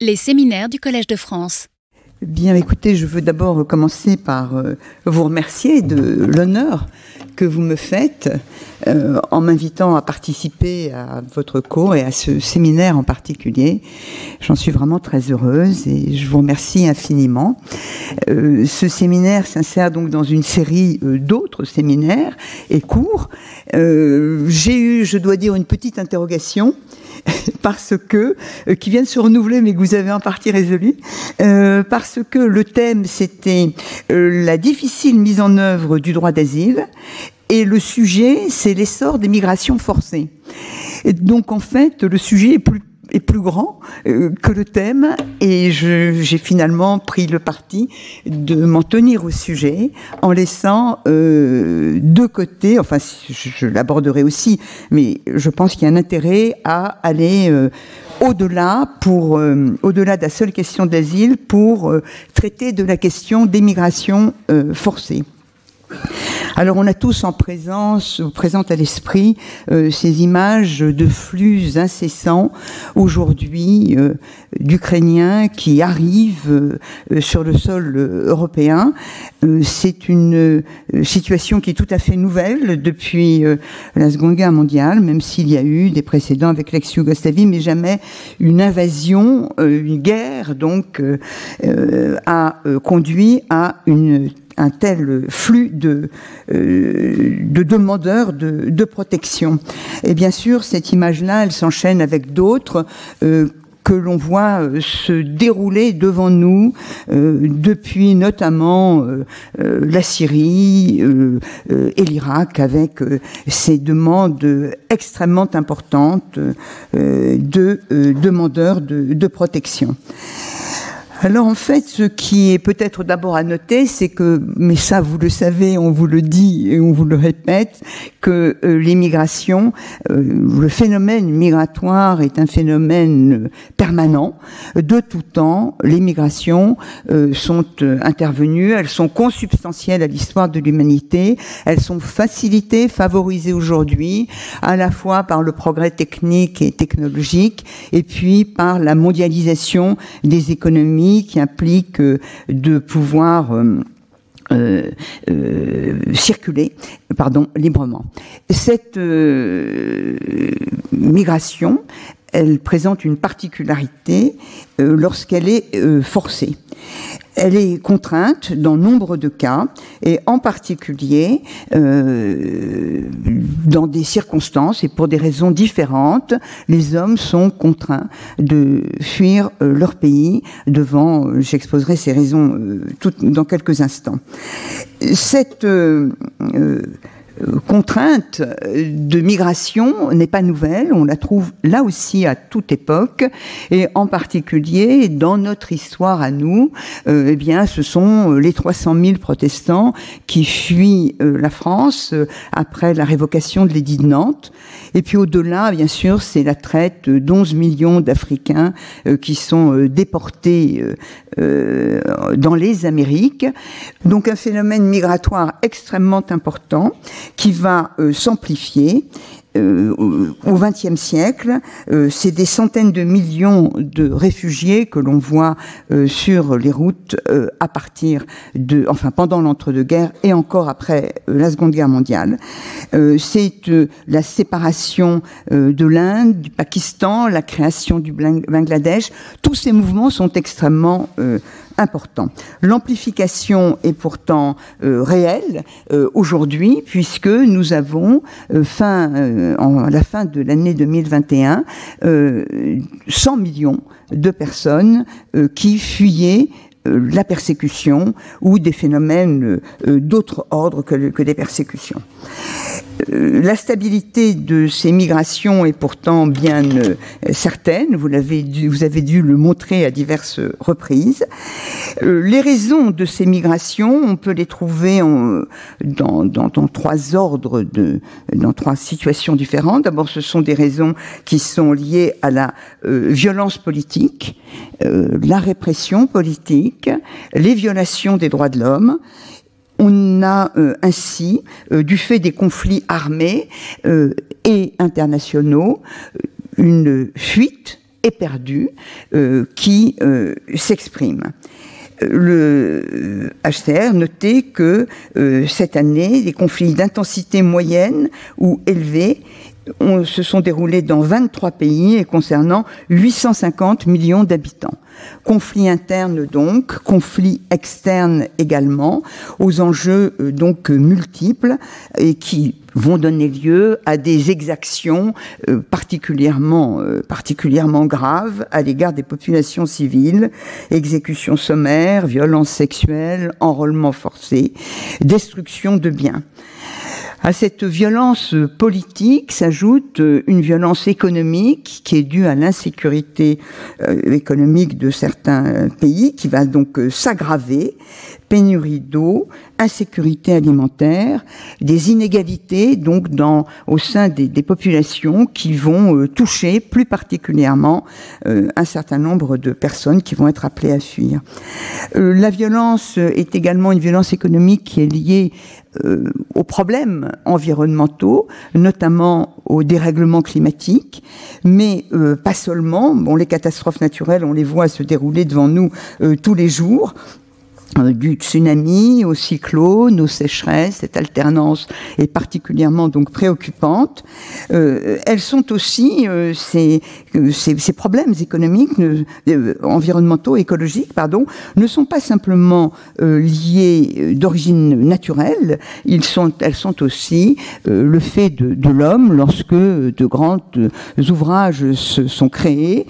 Les séminaires du Collège de France. Bien écoutez, je veux d'abord commencer par euh, vous remercier de l'honneur que vous me faites euh, en m'invitant à participer à votre cours et à ce séminaire en particulier. J'en suis vraiment très heureuse et je vous remercie infiniment. Euh, ce séminaire s'insère donc dans une série d'autres séminaires et cours. J'ai eu, je dois dire, une petite interrogation parce que euh, qui viennent se renouveler, mais que vous avez en partie résolu, euh, parce que le thème c'était euh, la difficile mise en œuvre du droit d'asile et le sujet c'est l'essor des migrations forcées. Donc en fait, le sujet est plus est plus grand euh, que le thème et j'ai finalement pris le parti de m'en tenir au sujet en laissant euh, de côté, enfin je, l'aborderai aussi, mais je pense qu'il y a un intérêt à aller euh, au-delà pour euh, au-delà de la seule question d'asile pour traiter de la question d'émigration forcée. Alors on a tous en présence, présente à l'esprit, euh, ces images de flux incessants aujourd'hui euh, d'Ukrainiens qui arrivent euh, sur le sol européen. C'est une situation qui est tout à fait nouvelle depuis la Seconde Guerre mondiale, même s'il y a eu des précédents avec l'ex-Yougoslavie, mais jamais une invasion, une guerre donc a conduit à une un tel flux de, euh, de demandeurs de, protection. Et bien sûr, cette image-là, elle s'enchaîne avec d'autres. Euh, que l'on voit euh, se dérouler devant nous depuis notamment la Syrie et l'Irak avec ces demandes extrêmement importantes de demandeurs de, de protection. Alors en fait, ce qui est peut-être d'abord à noter, c'est que, mais ça vous le savez, on vous le dit et on vous le répète, que euh, l'immigration, euh, le phénomène migratoire est un phénomène permanent. De tout temps, les migrations euh, sont intervenues, elles sont consubstantielles à l'histoire de l'humanité, elles sont facilitées, favorisées aujourd'hui, à la fois par le progrès technique et technologique, et puis par la mondialisation des économies qui implique euh, de pouvoir euh, euh, circuler pardon, librement. Cette migration, elle présente une particularité lorsqu'elle est forcée elle est contrainte dans nombre de cas, et en particulier euh, dans des circonstances et pour des raisons différentes, les hommes sont contraints de fuir euh, leur pays devant, euh, j'exposerai ces raisons euh, dans quelques instants. Cette contrainte de migration n'est pas nouvelle, on la trouve là aussi à toute époque, et en particulier dans notre histoire à nous, euh, eh bien, ce sont les 300 000 protestants qui fuient euh, la France euh, après la révocation de l'édit de Nantes, et puis au-delà, bien sûr, c'est la traite d'11 millions d'Africains qui sont déportés dans les Amériques, donc un phénomène migratoire extrêmement important qui va euh, s'amplifier euh, au XXe siècle, euh, c'est des centaines de millions de réfugiés que l'on voit sur les routes à partir de, enfin pendant l'entre-deux-guerres et encore après la Seconde Guerre mondiale. c'est la séparation de l'Inde, du Pakistan, la création du Bangladesh. Tous ces mouvements sont extrêmement important. L'amplification est pourtant euh, réelle euh, aujourd'hui puisque nous avons euh, fin, à la fin de l'année 2021 100 millions de personnes qui fuyaient la persécution ou des phénomènes d'autre ordre que, que des persécutions. Euh, la stabilité de ces migrations est pourtant bien euh, certaine. Vous avez dû le montrer à diverses reprises. Euh, les raisons de ces migrations, on peut les trouver dans, trois ordres de, dans trois situations différentes. D'abord, ce sont des raisons qui sont liées à la violence politique, la répression politique, les violations des droits de l'homme on a euh, ainsi, euh, du fait des conflits armés euh, et internationaux, une fuite éperdue qui s'exprime. Le HCR notait que cette année, les conflits d'intensité moyenne ou élevée se sont déroulés dans 23 pays et concernant 850 millions d'habitants. Conflits internes donc, conflits externes également, aux enjeux euh, donc multiples et qui vont donner lieu à des exactions euh, particulièrement, euh, particulièrement graves à l'égard des populations civiles, exécutions sommaires, violences sexuelles, enrôlement forcé, destruction de biens. À cette violence politique s'ajoute une violence économique qui est due à l'insécurité euh, économique de certains pays, qui va donc euh, s'aggraver, pénurie d'eau, insécurité alimentaire, des inégalités donc dans au sein des, populations qui vont euh, toucher plus particulièrement un certain nombre de personnes qui vont être appelées à fuir. la violence est également une violence économique qui est liée euh, aux problèmes environnementaux, notamment au dérèglement climatique, mais euh, pas seulement. Bon, les catastrophes naturelles, on les voit se dérouler devant nous euh, tous les jours. Euh, du tsunami au cyclone, aux sécheresses, cette alternance est particulièrement donc préoccupante. Euh, elles sont aussi euh, ces, ces, problèmes économiques, environnementaux, écologiques, pardon, ne sont pas simplement liés d'origine naturelle. Ils sont, elles sont aussi le fait de, de l'homme lorsque de grands ouvrages se sont créés.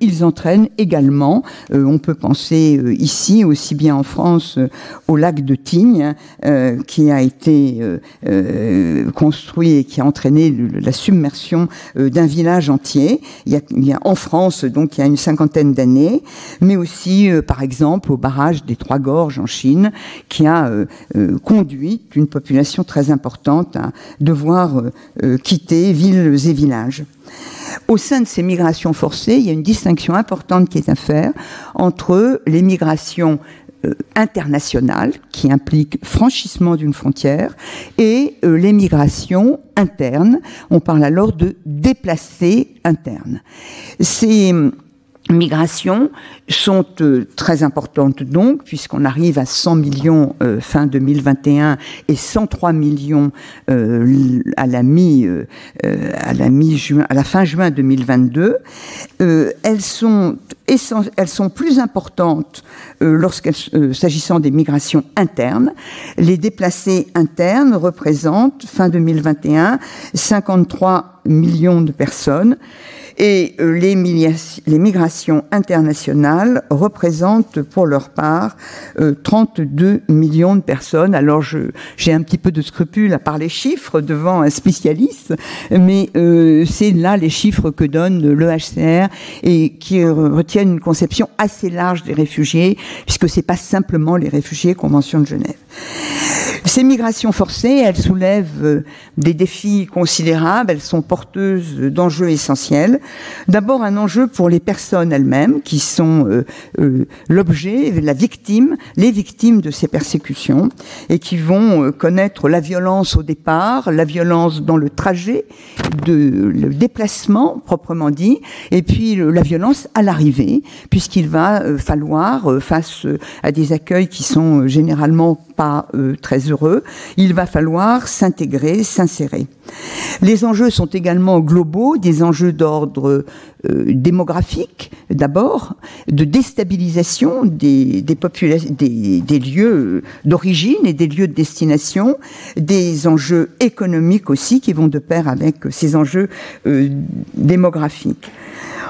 ils entraînent également, on peut penser ici aussi bien en France euh, au lac de Tignes, euh, qui a été euh, construit et qui a entraîné la submersion d'un village entier. Il y, a, en France, donc il y a une cinquantaine d'années, mais aussi, par exemple, au barrage des Trois Gorges en Chine, qui a conduit une population très importante à devoir quitter villes et villages. Au sein de ces migrations forcées, il y a une distinction importante qui est à faire entre les migrations internationale qui implique franchissement d'une frontière et euh, l'émigration interne. On parle alors de déplacés internes. Migrations sont euh, très importantes donc, puisqu'on arrive à 100 millions euh, fin 2021 et 103 millions euh, à la mi à la mi juin à la fin juin 2022. elles sont elles sont plus importantes lorsqu'elles s'agissant des migrations internes. Les déplacés internes représentent fin 2021 53 millions de personnes et euh, les, les, migrations internationales représentent pour leur part 32 euh, millions de personnes. Alors j'ai un petit peu de scrupule à parler chiffres devant un spécialiste, mais euh, c'est là les chiffres que donne le HCR et qui retiennent une conception assez large des réfugiés, puisque c'est pas simplement les réfugiés Convention de Genève. Ces migrations forcées, elles soulèvent euh, des défis considérables, elles sont porteuses d'enjeux essentiels. D'abord un enjeu pour les personnes elles-mêmes qui sont euh, euh, l'objet, la victime, les victimes de ces persécutions et qui vont connaître la violence au départ, la violence dans le trajet, de, le déplacement proprement dit, et puis la violence à l'arrivée, puisqu'il va falloir, face à des accueils qui sont généralement pas très il va falloir s'intégrer, s'insérer. Les enjeux sont également globaux, des enjeux d'ordre démographique d'abord, de déstabilisation des, des, des, lieux d'origine et des lieux de destination, des enjeux économiques aussi qui vont de pair avec ces enjeux euh, démographiques.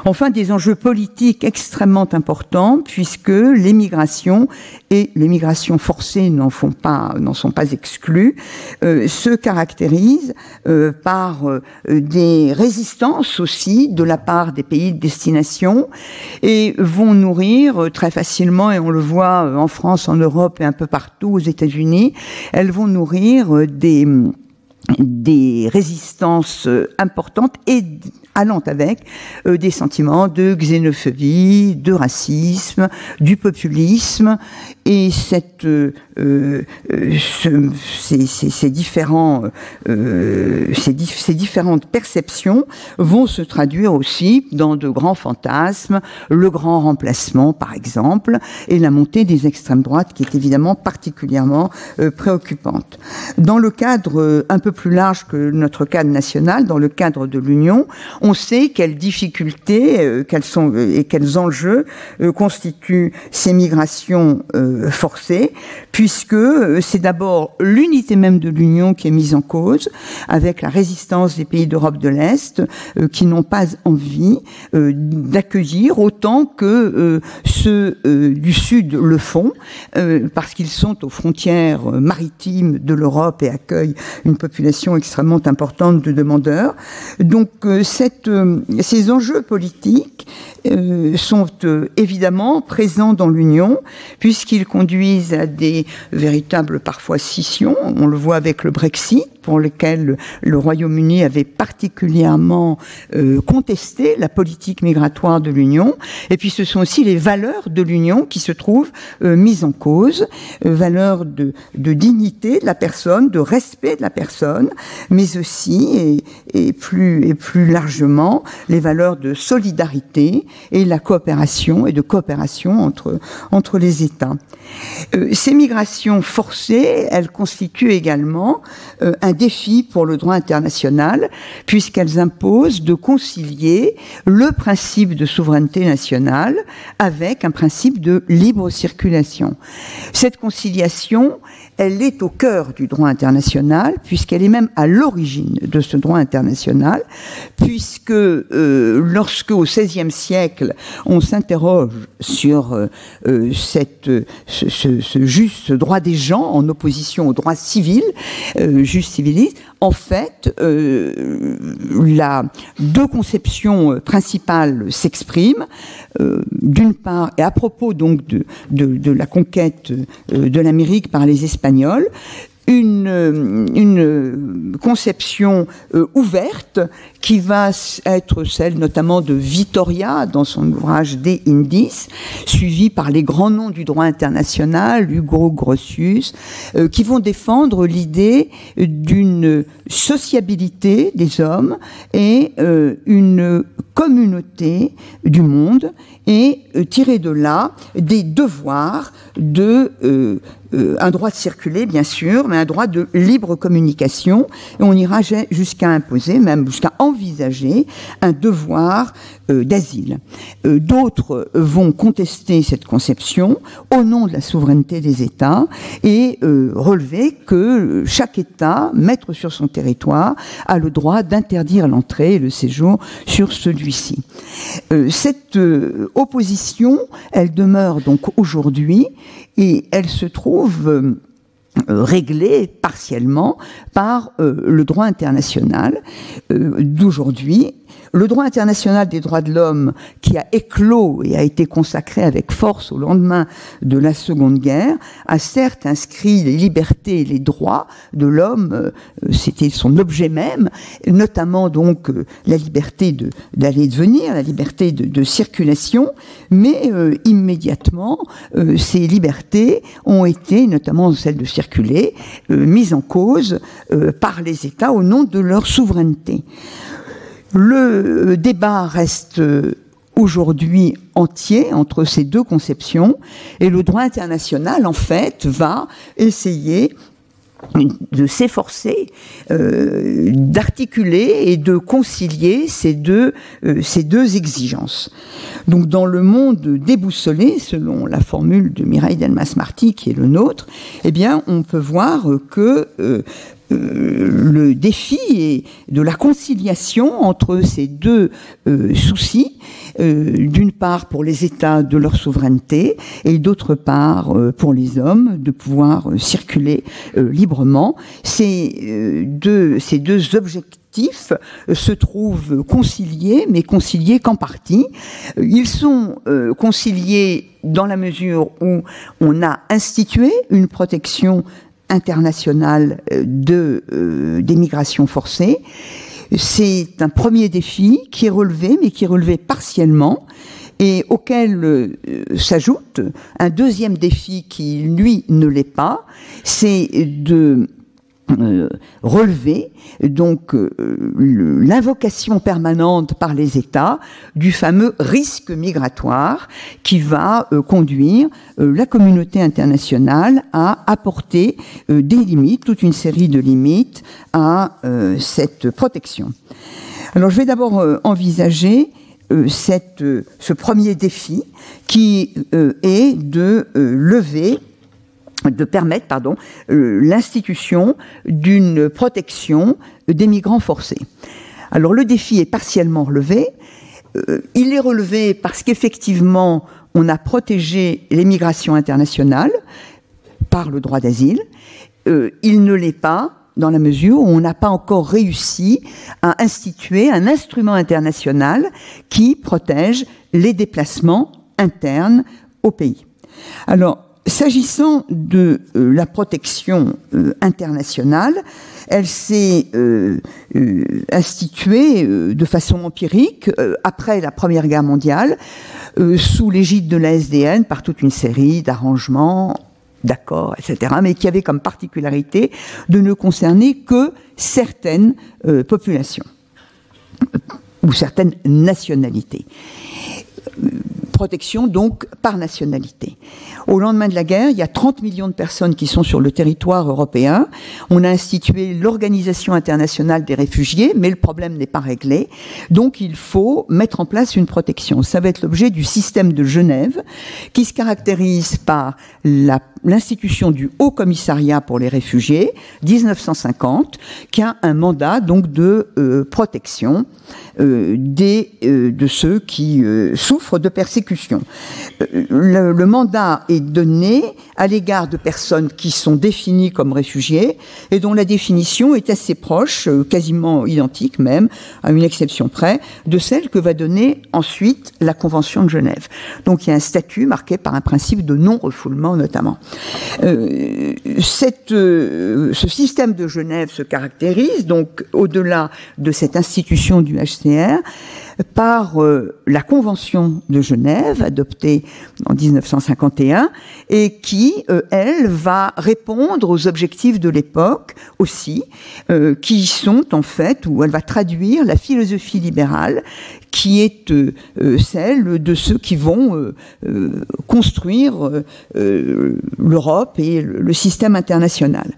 Enfin, des enjeux politiques extrêmement importants puisque l'émigration et l'émigration forcée n'en font pas, n'en sont pas exclus, euh, se caractérisent euh, par euh, des résistances aussi de la part des pays de destination et vont nourrir très facilement, et on le voit en France, en Europe et un peu partout aux États-Unis, elles vont nourrir des des résistances importantes et allant avec des sentiments de xénophobie, de racisme, du populisme et cette, euh, euh, ces, ces, ces, différents, euh, ces, ces, différentes perceptions vont se traduire aussi dans de grands fantasmes, le grand remplacement par exemple, et la montée des extrêmes droites qui est évidemment particulièrement euh, préoccupante. Dans le cadre un peu plus large que notre cadre national, dans le cadre de l'Union, on sait quelles difficultés, quels sont et quels enjeux constituent ces migrations forcée, puisque euh, c'est d'abord l'unité même de l'Union qui est mise en cause, avec la résistance des pays d'Europe de l'Est euh, qui n'ont pas envie euh, d'accueillir autant que ceux du Sud le font, parce qu'ils sont aux frontières maritimes de l'Europe et accueillent une population extrêmement importante de demandeurs. Donc cette, ces enjeux politiques euh, sont euh, évidemment présents dans l'Union, puisqu'ils conduisent à des véritables parfois scissions. On le voit avec le Brexit, pour lequel le Royaume-Uni avait particulièrement euh, contesté la politique migratoire de l'Union. Et puis ce sont aussi les valeurs de l'Union qui se trouvent mises en cause, valeurs de, de, dignité de la personne, de respect de la personne, mais aussi et, et plus et plus largement les valeurs de solidarité et la coopération et de coopération entre, entre les États. Euh, ces migrations forcées, elles constituent également euh, un défi pour le droit international, puisqu'elles imposent de concilier le principe de souveraineté nationale avec un principe de libre circulation. Cette conciliation, elle est au cœur du droit international, puisqu'elle est même à l'origine de ce droit international, puisque euh, lorsque au XVIe siècle on s'interroge sur euh, euh cette, ce, juste droit des gens en opposition au droit civil, euh, juste civiliste, en fait, euh, la, deux conceptions principales s'expriment. Euh, D'une part, et à propos donc de, la conquête euh, de l'Amérique par les Espagnols, une, euh, conception euh, ouverte qui va être celle notamment de Vittoria dans son ouvrage De Indis, suivi par les grands noms du droit international, Hugo Grotius, euh, qui vont défendre l'idée d'une sociabilité des hommes et euh, une communauté du monde et euh, tirer de là des devoirs de un droit de circuler bien sûr, mais un droit de libre communication. Et on ira jusqu'à imposer, même jusqu'à envisager un devoir euh, d'asile. Euh, d'autres vont contester cette conception au nom de la souveraineté des États et euh, relever que chaque État, maître sur son territoire, a le droit d'interdire l'entrée et le séjour sur celui-ci. cette opposition, elle demeure donc aujourd'hui et elle se trouve réglée partiellement par le droit international d'aujourd'hui le droit international des droits de l'homme, qui a éclos et a été consacré avec force au lendemain de la Seconde Guerre, a certes inscrit les libertés et les droits de l'homme, euh, c'était son objet même, notamment donc euh, la liberté d'aller et de venir, la liberté de, circulation, mais euh, immédiatement, ces libertés ont été, notamment celle de circuler, mises en cause par les États au nom de leur souveraineté. Le débat reste aujourd'hui entier entre ces deux conceptions et le droit international, en fait, va essayer de s'efforcer euh, d'articuler et de concilier ces deux, euh, ces deux exigences. Donc dans le monde déboussolé, selon la formule de Mireille Delmas-Marty qui est le nôtre, eh bien on peut voir que euh, le défi de la conciliation entre ces deux soucis, euh, d'une part pour les États de leur souveraineté et d'autre part pour les hommes de pouvoir circuler librement. Ces deux, objectifs se trouvent conciliés, mais conciliés qu'en partie. Ils sont conciliés dans la mesure où on a institué une protection internationale euh, de, euh, des migrations forcées. C'est un premier défi qui est relevé, mais qui est relevé partiellement et auquel euh, s'ajoute un deuxième défi qui, lui, ne l'est pas, c'est de euh, relever donc euh, l'invocation permanente par les États du fameux risque migratoire qui va euh, conduire la communauté internationale à apporter des limites, toute une série de limites à cette protection. Alors je vais d'abord envisager ce premier défi qui est de lever de permettre pardon, euh, l'institution d'une protection des migrants forcés. Alors le défi est partiellement relevé. Euh, il est relevé parce qu'effectivement, on a protégé les migrations internationales par le droit d'asile. Euh, il ne l'est pas dans la mesure où on n'a pas encore réussi à instituer un instrument international qui protège les déplacements internes au pays. Alors, S'agissant de euh, la protection euh, internationale, elle s'est euh, instituée de façon empirique après la Première Guerre mondiale, sous l'égide de la SDN, par toute une série d'arrangements, d'accords, etc., mais qui avait comme particularité de ne concerner que certaines populations ou certaines nationalités protection donc par nationalité. Au lendemain de la guerre, il y a 30 millions de personnes qui sont sur le territoire européen. On a institué l'Organisation internationale des réfugiés, mais le problème n'est pas réglé. Donc il faut mettre en place une protection. Ça va être l'objet du système de Genève, qui se caractérise par l'institution du Haut Commissariat pour les réfugiés, 1950, qui a un mandat donc de euh, protection euh, des, euh, de ceux qui euh, souffrent de persécution. Le, le, mandat est donné à l'égard de personnes qui sont définies comme réfugiés et dont la définition est assez proche, quasiment identique même, à une exception près, de celle que va donner ensuite la Convention de Genève. Donc il y a un statut marqué par un principe de non-refoulement notamment. Euh, ce système de Genève se caractérise donc au-delà de cette institution du HCR par euh, la Convention de Genève, adoptée en 1951, et qui, euh, elle, va répondre aux objectifs de l'époque aussi, euh, qui sont en fait, où elle va traduire la philosophie libérale qui est celle de ceux qui vont construire l'Europe et le système international.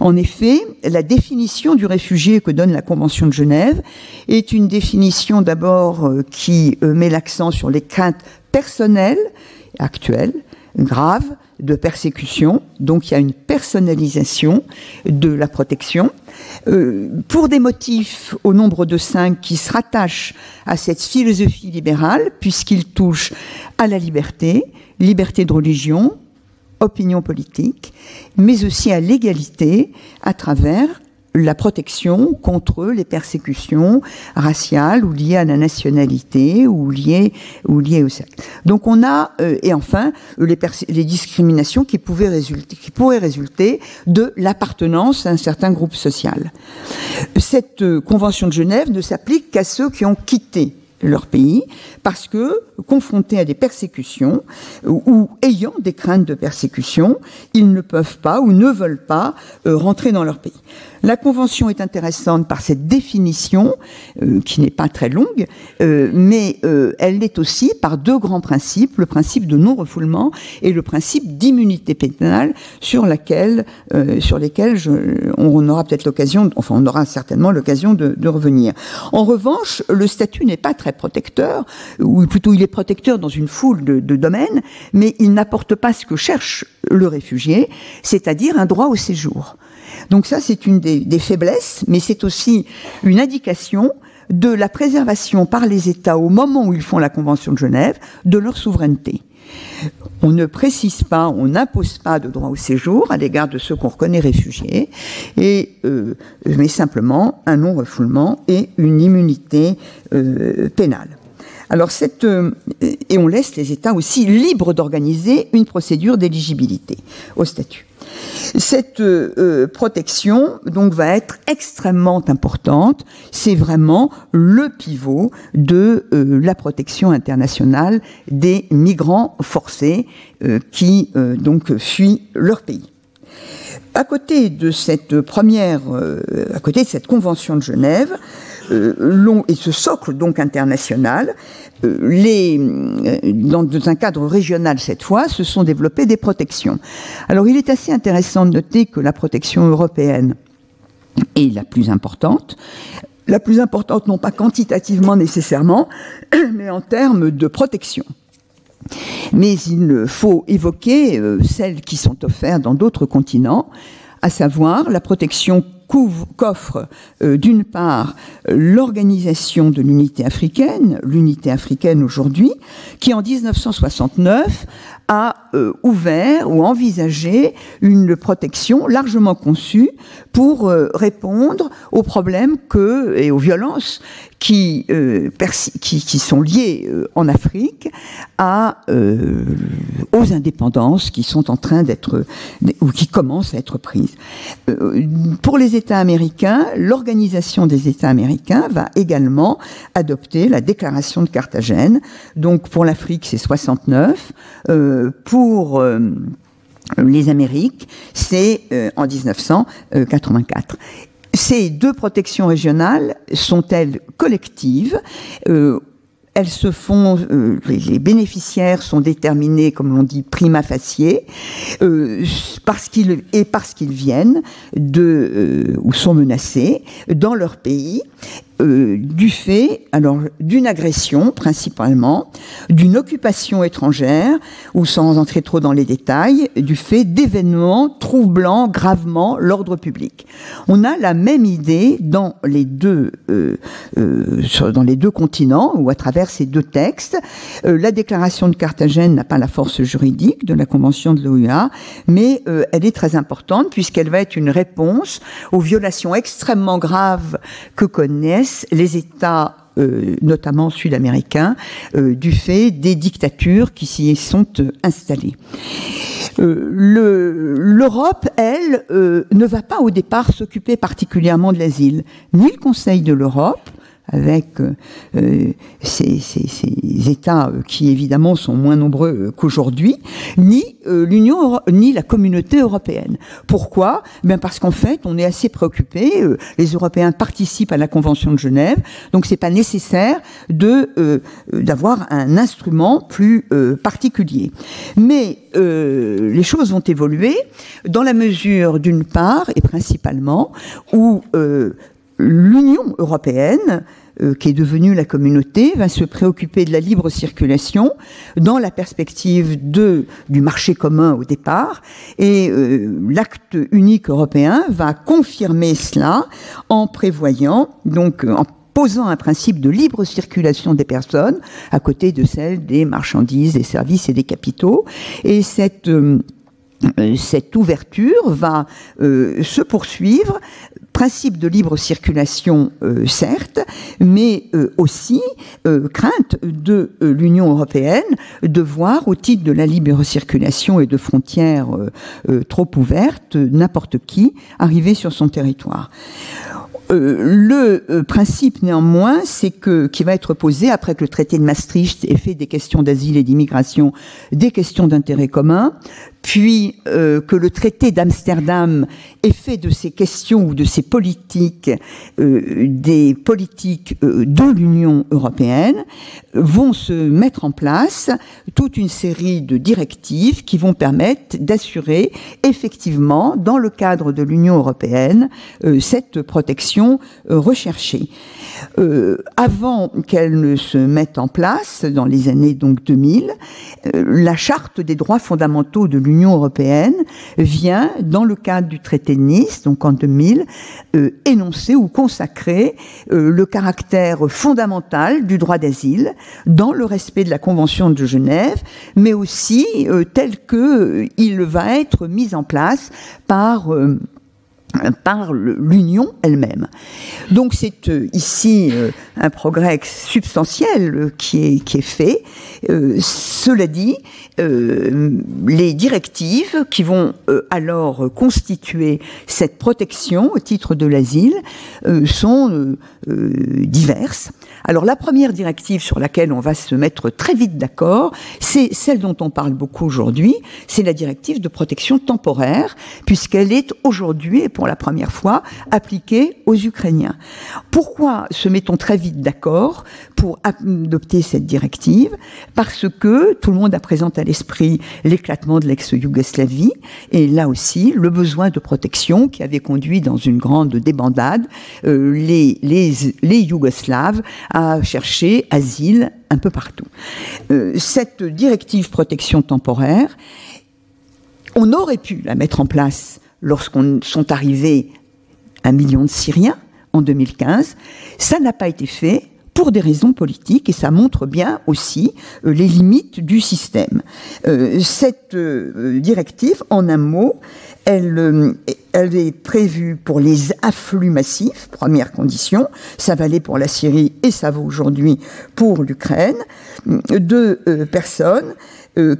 En effet, la définition du réfugié que donne la Convention de Genève est une définition d'abord qui met l'accent sur les craintes personnelles actuelles, graves, de persécution, donc il y a une personnalisation de la protection, euh, pour des motifs au nombre de cinq qui se rattachent à cette philosophie libérale, puisqu'ils touchent à la liberté, liberté de religion, opinion politique, mais aussi à l'égalité à travers la protection contre les persécutions raciales ou liées à la nationalité ou liées, ou liées au sexe. Donc on a, euh, et enfin, les, discriminations qui, pouvaient résulter, qui pourraient résulter de l'appartenance à un certain groupe social. Cette euh, Convention de Genève ne s'applique qu'à ceux qui ont quitté leur pays parce que confrontés à des persécutions ou, ayant des craintes de persécution, ils ne peuvent pas ou ne veulent pas euh, rentrer dans leur pays. La Convention est intéressante par cette définition, euh, qui n'est pas très longue, euh, mais euh, elle l'est aussi par deux grands principes, le principe de non-refoulement et le principe d'immunité pénale, sur, lesquels je, on aura peut-être l'occasion, enfin on aura certainement l'occasion de, revenir. En revanche, le statut n'est pas très protecteur, ou plutôt il est protecteur dans une foule de domaines, mais il n'apporte pas ce que cherche le réfugié, c'est-à-dire un droit au séjour. Donc ça, c'est une des, faiblesses, mais c'est aussi une indication de la préservation par les États au moment où ils font la Convention de Genève de leur souveraineté. On ne précise pas, on n'impose pas de droit au séjour à l'égard de ceux qu'on reconnaît réfugiés, et, euh, mais simplement un non-refoulement et une immunité euh, pénale. Alors cette et on laisse les États aussi libres d'organiser une procédure d'éligibilité au statut. Cette euh, protection donc va être extrêmement importante. C'est vraiment le pivot de euh, la protection internationale des migrants forcés euh, qui donc fuient leur pays. À côté de cette première, à côté de cette convention de Genève, long, et ce socle donc international, euh, euh, dans, un cadre régional cette fois, se sont développées des protections. Alors il est assez intéressant de noter que la protection européenne est la plus importante. La plus importante, non pas quantitativement nécessairement, mais en termes de protection. Mais il faut évoquer euh, celles qui sont offertes dans d'autres continents, à savoir la protection qu'offre euh, d'une part l'organisation de l'unité africaine, l'unité africaine aujourd'hui, qui en 1969 a euh, ouvert ou envisagé une protection largement conçue pour euh, répondre aux problèmes et aux violences qui, euh, qui, sont liées en Afrique à aux indépendances qui sont en train d'être ou qui commencent à être prises. pour les États américains, l'organisation des États américains va également adopter la déclaration de Carthagène. Donc pour l'Afrique, c'est 69. Euh, pour euh, les Amériques, c'est euh, en 1984. Ces deux protections régionales sont-elles collectives elles se font, les bénéficiaires sont déterminés, comme on dit, prima facie, parce qu'ils et parce qu'ils viennent de ou sont menacés dans leur pays euh, du fait, alors d'une agression principalement, d'une occupation étrangère, ou sans entrer trop dans les détails, du fait d'événements troublant gravement l'ordre public. On a la même idée dans les deux, euh, euh, dans les deux continents ou à travers ces deux textes. la déclaration de Carthagène n'a pas la force juridique de la Convention de l'OUA, mais elle est très importante puisqu'elle va être une réponse aux violations extrêmement graves que connaissent les États euh, notamment sud-américains, euh, du fait des dictatures qui s'y sont euh, installées. L'Europe, elle, ne va pas au départ s'occuper particulièrement de l'asile, ni le Conseil de l'Europe, avec euh, euh, ces, États euh, qui évidemment sont moins nombreux qu'aujourd'hui, ni l'Union ni la communauté européenne. Pourquoi? Ben parce qu'en fait, on est assez préoccupé. les Européens participent à la Convention de Genève, donc c'est pas nécessaire de d'avoir un instrument plus particulier. Mais les choses vont évoluer dans la mesure, d'une part et principalement, où l'Union européenne, euh, qui est devenue la communauté, va se préoccuper de la libre circulation dans la perspective de, du marché commun au départ. Et euh, l'acte unique européen va confirmer cela en prévoyant, donc en posant un principe de libre circulation des personnes à côté de celle des marchandises, des services et des capitaux. Et cette euh, cette ouverture va se poursuivre principe de libre circulation, euh, certes, mais euh, aussi euh, crainte de l'Union européenne de voir, au titre de la libre circulation et de frontières trop ouvertes, n'importe qui arriver sur son territoire. le principe néanmoins, c'est que qui va être posé après que le traité de Maastricht ait fait des questions d'asile et d'immigration des questions d'intérêt commun, puis euh, que le traité d'Amsterdam ait fait de ces questions ou de ces politiques euh, des politiques euh, de l'Union européenne, vont se mettre en place toute une série de directives qui vont permettre d'assurer effectivement, dans le cadre de l'Union européenne, cette protection recherchée. avant qu'elle ne se mette en place, dans les années donc 2000, la charte des droits fondamentaux de l'Union l'Union européenne vient, dans le cadre du traité de Nice, donc en 2000, euh, énoncer ou consacrer euh, le caractère fondamental du droit d'asile dans le respect de la Convention de Genève, mais aussi euh, tel que il va être mis en place par par l'Union elle-même. Donc c'est euh, ici euh, un progrès substantiel euh, qui, est, qui est fait. cela dit, les directives qui vont alors constituer cette protection au titre de l'asile sont diverses. Alors la première directive sur laquelle on va se mettre très vite d'accord, c'est celle dont on parle beaucoup aujourd'hui, c'est la directive de protection temporaire, puisqu'elle est aujourd'hui, pour la première fois, appliquée aux Ukrainiens. Pourquoi se mettons très vite d'accord pour adopter cette directive? Parce que tout le monde a présent à l'esprit l'éclatement de l'ex-Yougoslavie, et là aussi, le besoin de protection qui avait conduit dans une grande débandade euh, les, les, les Yougoslaves à chercher asile un peu partout. Euh, cette directive protection temporaire, on aurait pu la mettre en place lorsqu'on sont arrivés un million de Syriens en 2015. Ça n'a pas été fait pour des raisons politiques et ça montre bien aussi euh, les limites du système. Euh, cette euh, directive, en un mot, elle, est prévue pour les afflux massifs, première condition, ça valait pour la Syrie et ça vaut aujourd'hui pour l'Ukraine, de personnes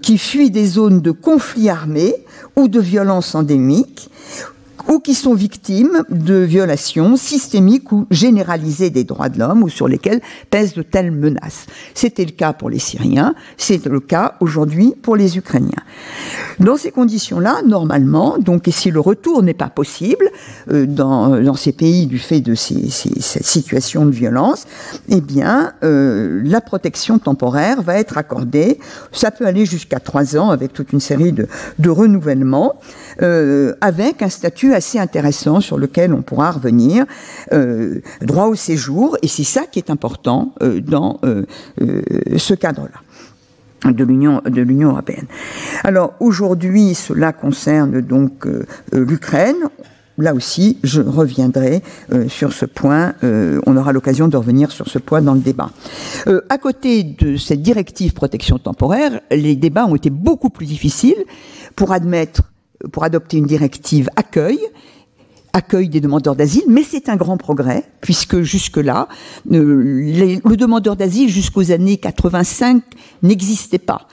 qui fuient des zones de conflits armés ou de violences endémiques ou qui sont victimes de violations systémiques ou généralisées des droits de l'homme ou sur lesquelles pèsent de telles menaces. C'était le cas pour les Syriens, c'est le cas aujourd'hui pour les Ukrainiens. Dans ces conditions-là, normalement, donc et si le retour n'est pas possible euh, dans, dans, ces pays du fait de ces, ces, cette situation de violence, eh bien, euh, la protection temporaire va être accordée. Ça peut aller jusqu'à trois ans avec toute une série de, de renouvellements, euh, avec un statut assez intéressant sur lequel on pourra revenir, euh, droit au séjour, et c'est ça qui est important euh, dans euh, ce cadre-là de l'Union de l'Union européenne. Alors aujourd'hui, cela concerne donc l'Ukraine. Là aussi, je reviendrai sur ce point. on aura l'occasion de revenir sur ce point dans le débat. à côté de cette directive protection temporaire, les débats ont été beaucoup plus difficiles pour admettre pour adopter une directive accueil accueil des demandeurs d'asile, mais c'est un grand progrès, puisque jusque-là, euh, le demandeur d'asile jusqu'aux années 85 n'existait pas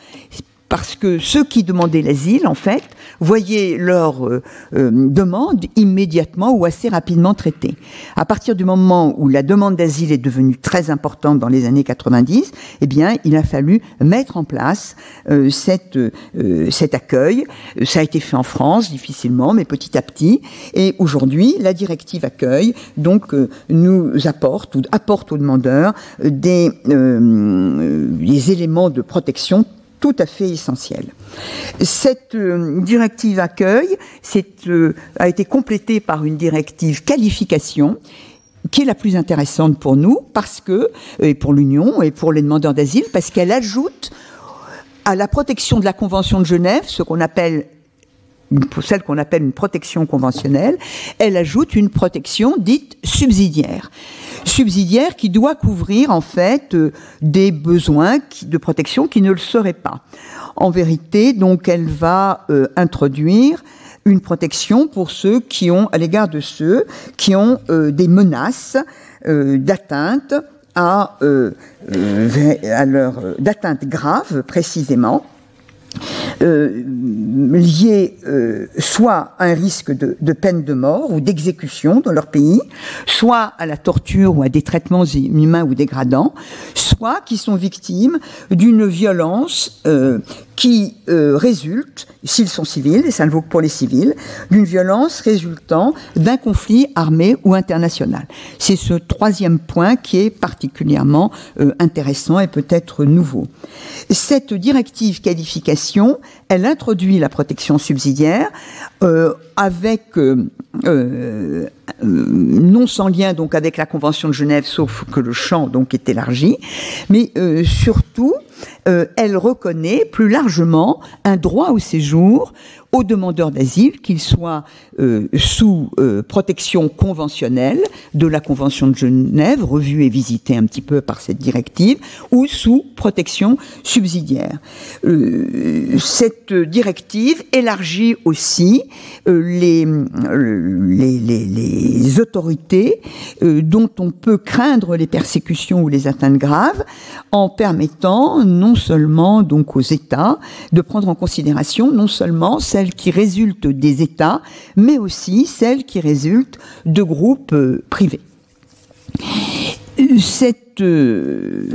parce que ceux qui demandaient l'asile, en fait, voyaient leur euh, euh, demande immédiatement ou assez rapidement traitée. À partir du moment où la demande d'asile est devenue très importante dans les années 90, eh bien, il a fallu mettre en place euh, cette, cet accueil. Ça a été fait en France, difficilement, mais petit à petit. Et aujourd'hui, la directive accueil, donc, nous apporte ou apporte aux demandeurs des, des éléments de protection tout à fait essentiel. Cette euh, directive accueil euh, a été complétée par une directive qualification qui est la plus intéressante pour nous parce que euh, et pour l'Union et pour les demandeurs d'asile parce qu'elle ajoute à la protection de la Convention de Genève ce qu'on appelle celle qu'on appelle une protection conventionnelle, elle ajoute une protection dite subsidiaire. Subsidiaire qui doit couvrir en fait euh, des besoins de protection qui ne le seraient pas. En vérité, donc, elle va euh, introduire une protection pour ceux qui ont, à l'égard de ceux qui ont euh, des menaces d'atteinte à, à leur d'atteinte grave précisément euh, liés euh, soit à un risque de, peine de mort ou d'exécution dans leur pays, soit à la torture ou à des traitements inhumains ou dégradants, soit qui sont victimes d'une violence euh, qui euh, résulte, s'ils sont civils, et ça ne vaut que pour les civils, d'une violence résultant d'un conflit armé ou international. C'est ce troisième point qui est particulièrement euh, intéressant et peut-être nouveau. Cette directive qualification, elle introduit la protection subsidiaire euh, avec non sans lien donc avec la Convention de Genève, sauf que le champ donc est élargi, mais surtout euh, elle reconnaît plus largement un droit au séjour aux demandeurs d'asile, qu'ils soient euh, sous euh, protection conventionnelle de la Convention de Genève, revue et visitée un petit peu par cette directive, ou sous protection subsidiaire. Euh, cette directive élargit aussi les, les, les, les, autorités dont on peut craindre les persécutions ou les atteintes graves en permettant non seulement donc aux États de prendre en considération non seulement celles qui résultent des États, mais aussi celles qui résultent de groupes euh, privés. Cette, euh,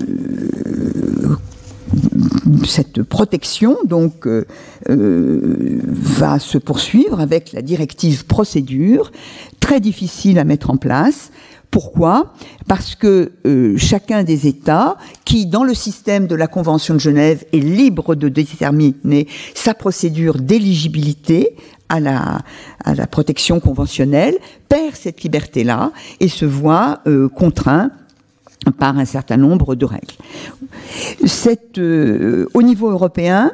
cette protection donc euh, va se poursuivre avec la directive procédure, très difficile à mettre en place, pourquoi? Parce que euh, chacun des États, qui dans le système de la Convention de Genève est libre de déterminer sa procédure d'éligibilité à la, protection conventionnelle, perd cette liberté-là et se voit euh, contraint par un certain nombre de règles. Euh, au niveau européen,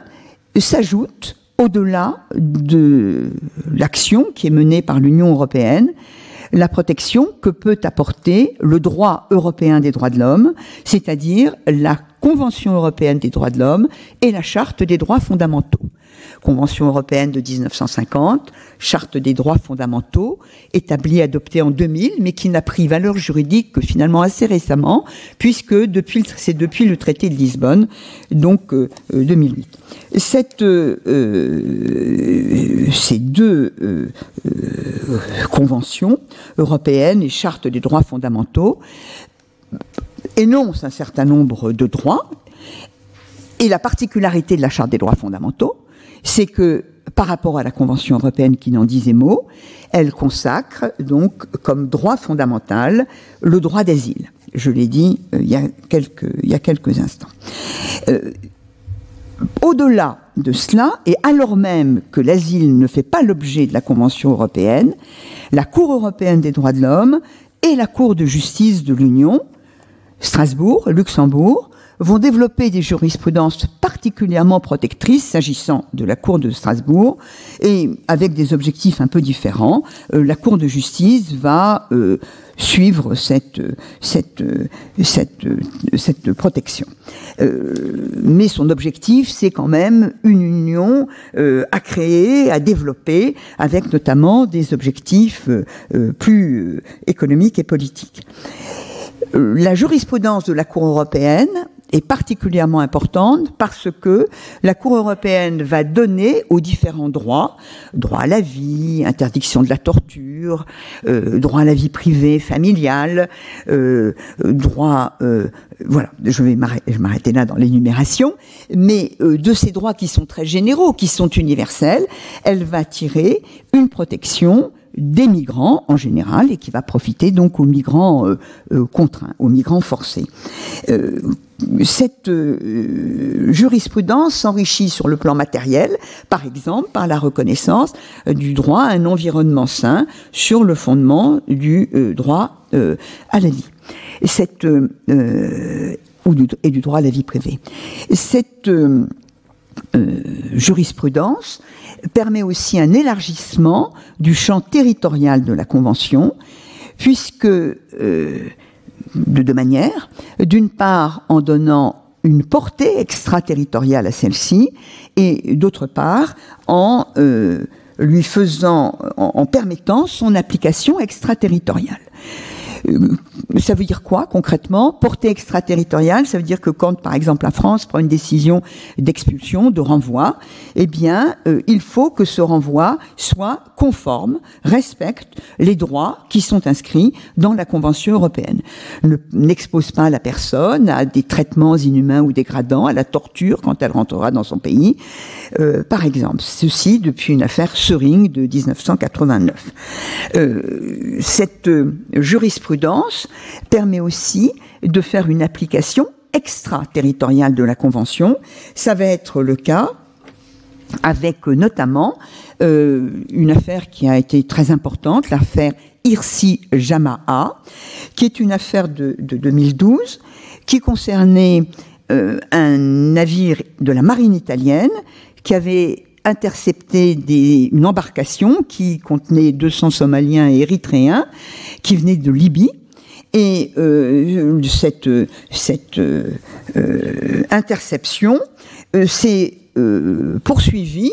s'ajoute au-delà de l'action qui est menée par l'Union européenne, la protection que peut apporter le droit européen des droits de l'homme, c'est-à-dire la Convention européenne des droits de l'homme et la Charte des droits fondamentaux. Convention européenne de 1950, Charte des droits fondamentaux, établie, adoptée en 2000, mais qui n'a pris valeur juridique que finalement assez récemment, puisque c'est depuis le traité de Lisbonne, donc 2008. Euh, euh, euh, ces deux conventions européennes et Charte des droits fondamentaux énoncent un certain nombre de droits, et la particularité de la Charte des droits fondamentaux, c'est que par rapport à la Convention européenne qui n'en disait mot, elle consacre donc comme droit fondamental le droit d'asile. Je l'ai dit euh, il, y a quelques, instants. Euh, Au-delà de cela, et alors même que l'asile ne fait pas l'objet de la Convention européenne, la Cour européenne des droits de l'homme et la Cour de justice de l'Union, Strasbourg, Luxembourg, vont développer des jurisprudences particulièrement protectrices s'agissant de la Cour de Strasbourg et avec des objectifs un peu différents. Euh, la Cour de justice va euh, suivre cette, cette, cette, cette protection. Euh, mais son objectif, c'est quand même une union euh, à créer, à développer, avec notamment des objectifs euh, plus économiques et politiques. La jurisprudence de la Cour européenne est particulièrement importante parce que la Cour européenne va donner aux différents droits, droit à la vie, interdiction de la torture, euh, droit à la vie privée, familiale, euh, droit, euh, voilà, je vais m'arrêter là dans l'énumération, mais de ces droits qui sont très généraux, qui sont universels, elle va tirer une protection des migrants en général et qui va profiter donc aux migrants contraints, aux migrants forcés. Cette euh, jurisprudence s'enrichit sur le plan matériel, par exemple par la reconnaissance du droit à un environnement sain sur le fondement du droit à la vie. Et du droit à la vie privée. Cette jurisprudence permet aussi un élargissement du champ territorial de la Convention, puisque, euh, de deux manières, d'une part en donnant une portée extraterritoriale à celle-ci, et d'autre part en euh, lui faisant, en, en permettant son application extraterritoriale. Euh, ça veut dire quoi concrètement? Portée extraterritoriale, ça veut dire que quand, par exemple, la France prend une décision d'expulsion, de renvoi, eh bien, euh, il faut que ce renvoi soit conforme, respecte les droits qui sont inscrits dans la Convention européenne. N'expose pas la personne à des traitements inhumains ou dégradants, à la torture quand elle rentrera dans son pays, euh, par exemple. Ceci depuis une affaire Sering de 1989. Euh, cette jurisprudence permet aussi de faire une application extraterritoriale de la Convention. Ça va être le cas avec notamment euh, une affaire qui a été très importante, l'affaire Irsi Jamaa, qui est une affaire de, de 2012 qui concernait euh, un navire de la marine italienne qui avait intercepté des, une embarcation qui contenait 200 Somaliens et Érythréens qui venaient de Libye. Et euh, cette, cette euh, interception s'est poursuivie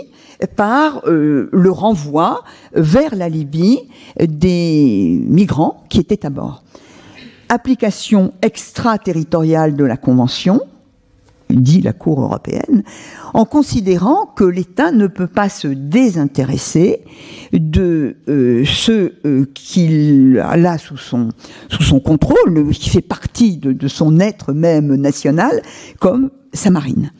par le renvoi vers la Libye des migrants qui étaient à bord. Application extraterritoriale de la Convention, dit la Cour européenne, en considérant que l'État ne peut pas se désintéresser de euh, ce euh, qu'il a sous son, contrôle, qui fait partie de, de son être même national, comme sa marine.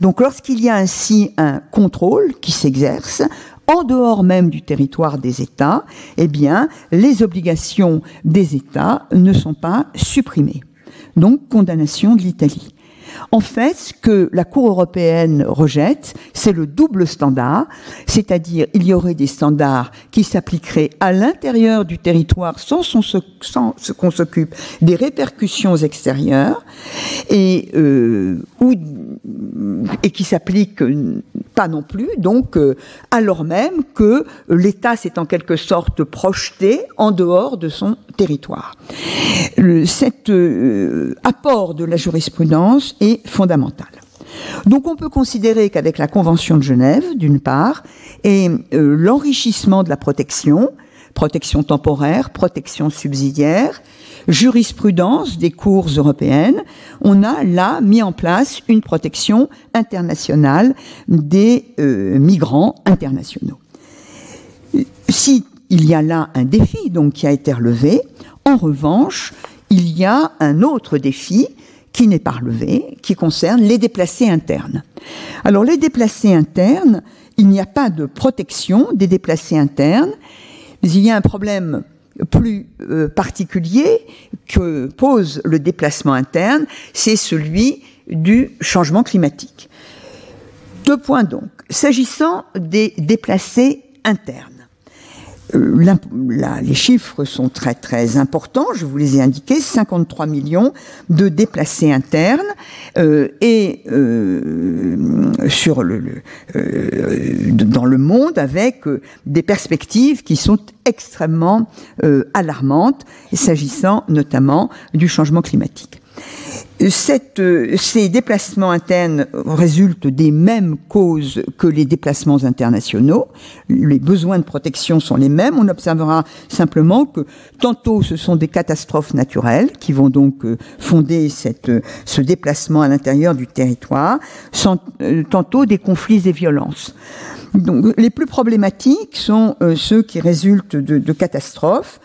Donc lorsqu'il y a ainsi un contrôle qui s'exerce, en dehors même du territoire des États, eh bien, les obligations des États ne sont pas supprimées. Donc, condamnation de l'Italie. En fait, ce que la Cour européenne rejette, c'est le double standard, c'est-à-dire il y aurait des standards qui s'appliqueraient à l'intérieur du territoire sans, qu'on s'occupe des répercussions extérieures et, euh, et qui s'appliquent pas non plus, donc euh, alors même que l'État s'est en quelque sorte projeté en dehors de son territoire. cet euh, apport de la jurisprudence est fondamental. Donc on peut considérer qu'avec la Convention de Genève, d'une part, et euh, l'enrichissement de la protection, protection temporaire, protection subsidiaire, jurisprudence des cours européennes, on a là mis en place une protection internationale des euh, migrants internationaux. Si il y a là un défi donc qui a été relevé, en revanche, il y a un autre défi qui n'est pas relevé, qui concerne les déplacés internes. Alors les déplacés internes, il n'y a pas de protection des déplacés internes, mais il y a un problème plus euh, particulier que pose le déplacement interne, c'est celui du changement climatique. Deux points donc. S'agissant des déplacés internes, euh, les chiffres sont très très importants, je vous les ai indiqués, 53 millions de déplacés internes euh, et euh, sur le, dans le monde avec des perspectives qui sont extrêmement alarmantes, s'agissant notamment du changement climatique. Euh, ces déplacements internes résultent des mêmes causes que les déplacements internationaux. Les besoins de protection sont les mêmes. On observera simplement que tantôt ce sont des catastrophes naturelles qui vont donc euh, fonder euh, ce déplacement à l'intérieur du territoire, tantôt des conflits et violences. Donc, les plus problématiques sont ceux qui résultent de catastrophes.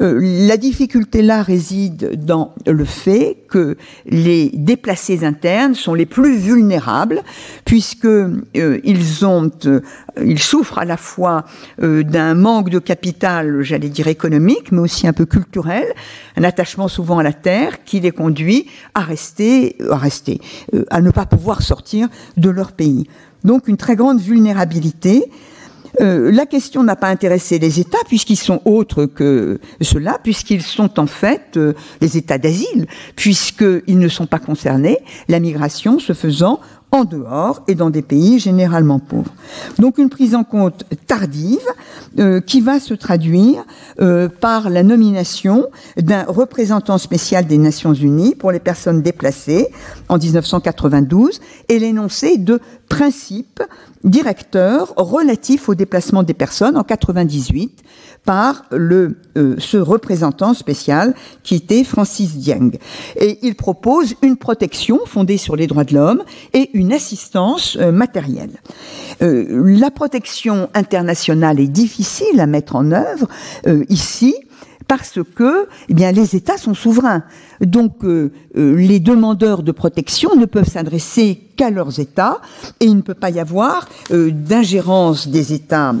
Euh, la difficulté là réside dans le fait que les déplacés internes sont les plus vulnérables puisque euh, ils ont, euh, ils souffrent à la fois d'un manque de capital, j'allais dire économique, mais aussi un peu culturel, un attachement souvent à la terre qui les conduit à rester, à rester, à ne pas pouvoir sortir de leur pays. Donc une très grande vulnérabilité euh, la question n'a pas intéressé les États puisqu'ils sont autres que cela, puisqu'ils sont en fait euh, les États d'asile, puisqu'ils ne sont pas concernés, la migration se faisant en dehors et dans des pays généralement pauvres. Donc une prise en compte tardive euh, qui va se traduire euh, par la nomination d'un représentant spécial des Nations Unies pour les personnes déplacées en 1992 et l'énoncé de principes directeurs relatifs au déplacement des personnes en 98 par le, euh, ce représentant spécial qui était Francis Dieng. Et il propose une protection fondée sur les droits de l'homme et une assistance euh, matérielle. Euh, la protection internationale est difficile à mettre en œuvre ici parce que eh bien, les États sont souverains. Donc euh, euh, les demandeurs de protection ne peuvent s'adresser qu'à leurs États et il ne peut pas y avoir euh, d'ingérence des États